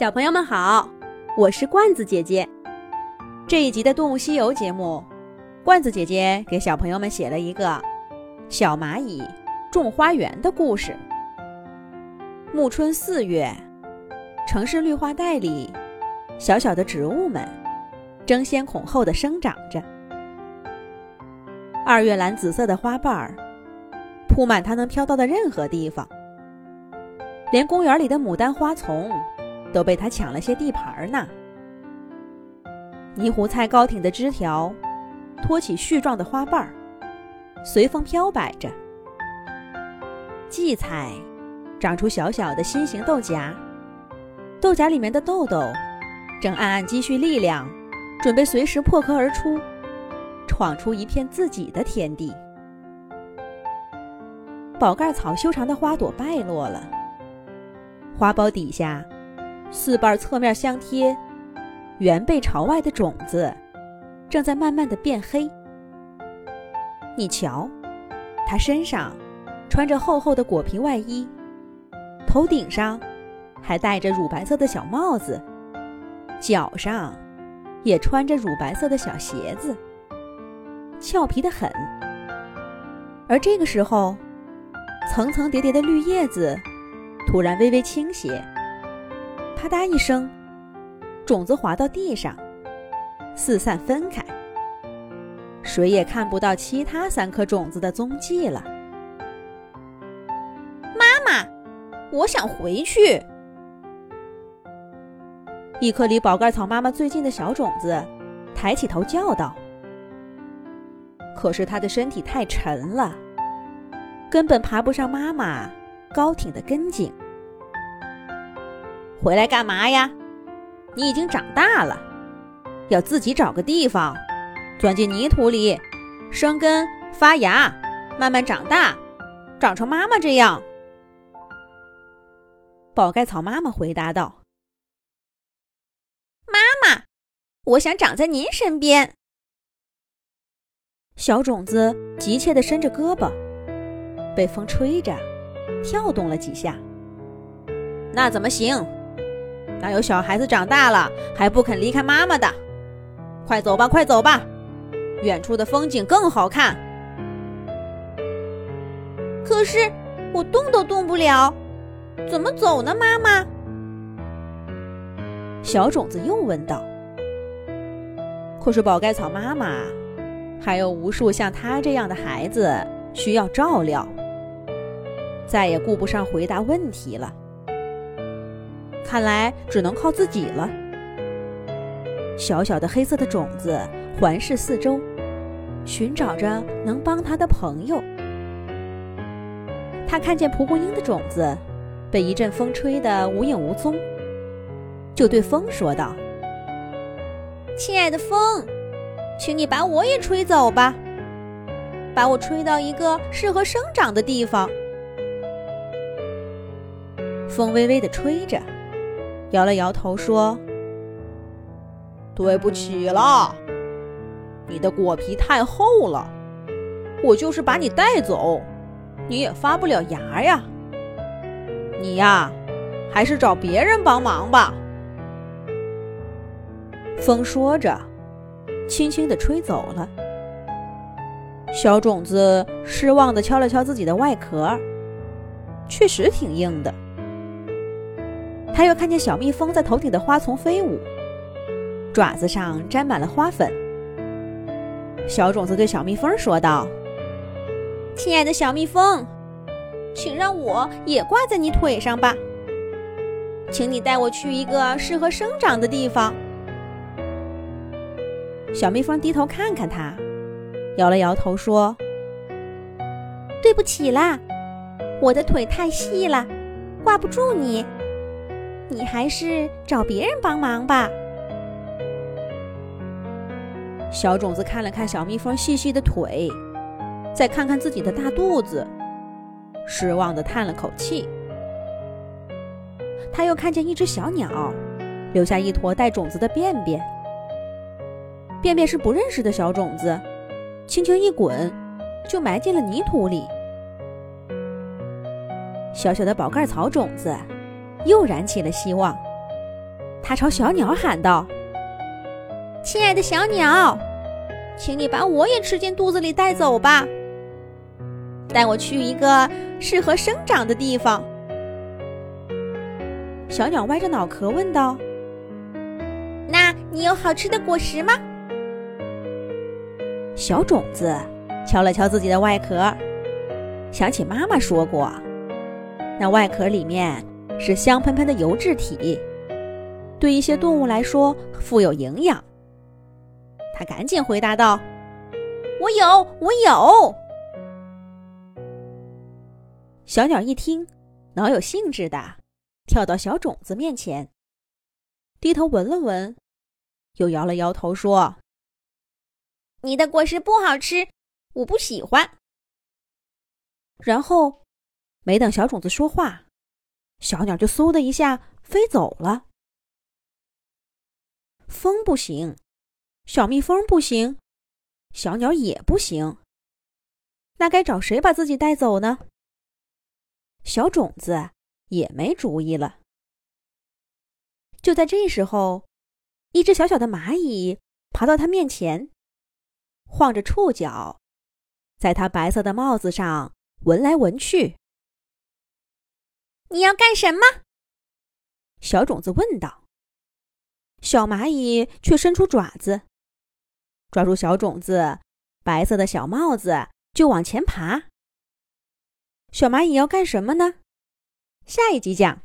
小朋友们好，我是罐子姐姐。这一集的《动物西游》节目，罐子姐姐给小朋友们写了一个小蚂蚁种花园的故事。暮春四月，城市绿化带里，小小的植物们争先恐后的生长着。二月蓝紫色的花瓣儿铺满它能飘到的任何地方，连公园里的牡丹花丛。都被它抢了些地盘呢。泥糊菜高挺的枝条，托起絮状的花瓣儿，随风飘摆着。荠菜长出小小的心形豆荚，豆荚里面的豆豆正暗暗积蓄力量，准备随时破壳而出，闯出一片自己的天地。宝盖草修长的花朵败落了，花苞底下。四瓣侧面相贴、圆背朝外的种子，正在慢慢的变黑。你瞧，它身上穿着厚厚的果皮外衣，头顶上还戴着乳白色的小帽子，脚上也穿着乳白色的小鞋子，俏皮的很。而这个时候，层层叠叠的绿叶子突然微微倾斜。啪嗒一声，种子滑到地上，四散分开，谁也看不到其他三颗种子的踪迹了。妈妈，我想回去。一颗离宝盖草妈妈最近的小种子抬起头叫道：“可是它的身体太沉了，根本爬不上妈妈高挺的根茎。”回来干嘛呀？你已经长大了，要自己找个地方，钻进泥土里，生根发芽，慢慢长大，长成妈妈这样。宝盖草妈妈回答道：“妈妈，我想长在您身边。”小种子急切地伸着胳膊，被风吹着，跳动了几下。那怎么行？哪有小孩子长大了还不肯离开妈妈的？快走吧，快走吧，远处的风景更好看。可是我动都动不了，怎么走呢？妈妈，小种子又问道。可是宝盖草妈妈还有无数像他这样的孩子需要照料，再也顾不上回答问题了。看来只能靠自己了。小小的黑色的种子环视四周，寻找着能帮它的朋友。他看见蒲公英的种子被一阵风吹得无影无踪，就对风说道：“亲爱的风，请你把我也吹走吧，把我吹到一个适合生长的地方。”风微微地吹着。摇了摇头说：“对不起了，你的果皮太厚了，我就是把你带走，你也发不了芽呀。你呀，还是找别人帮忙吧。”风说着，轻轻地吹走了。小种子失望地敲了敲自己的外壳，确实挺硬的。他又看见小蜜蜂在头顶的花丛飞舞，爪子上沾满了花粉。小种子对小蜜蜂说道：“亲爱的小蜜蜂，请让我也挂在你腿上吧。请你带我去一个适合生长的地方。”小蜜蜂低头看看它，摇了摇头说：“对不起啦，我的腿太细了，挂不住你。”你还是找别人帮忙吧。小种子看了看小蜜蜂细细的腿，再看看自己的大肚子，失望的叹了口气。他又看见一只小鸟，留下一坨带种子的便便。便便是不认识的小种子，轻轻一滚，就埋进了泥土里。小小的宝盖草种子。又燃起了希望，他朝小鸟喊道：“亲爱的小鸟，请你把我也吃进肚子里带走吧，带我去一个适合生长的地方。”小鸟歪着脑壳问道：“那你有好吃的果实吗？”小种子敲了敲自己的外壳，想起妈妈说过，那外壳里面是香喷喷的油质体，对一些动物来说富有营养。他赶紧回答道：“我有，我有。”小鸟一听，饶有兴致的。跳到小种子面前，低头闻了闻，又摇了摇头说：“你的果实不好吃，我不喜欢。”然后，没等小种子说话，小鸟就嗖的一下飞走了。风不行，小蜜蜂不行，小鸟也不行，那该找谁把自己带走呢？小种子。也没主意了。就在这时候，一只小小的蚂蚁爬到他面前，晃着触角，在他白色的帽子上闻来闻去。“你要干什么？”小种子问道。小蚂蚁却伸出爪子，抓住小种子白色的小帽子就往前爬。小蚂蚁要干什么呢？下一集讲。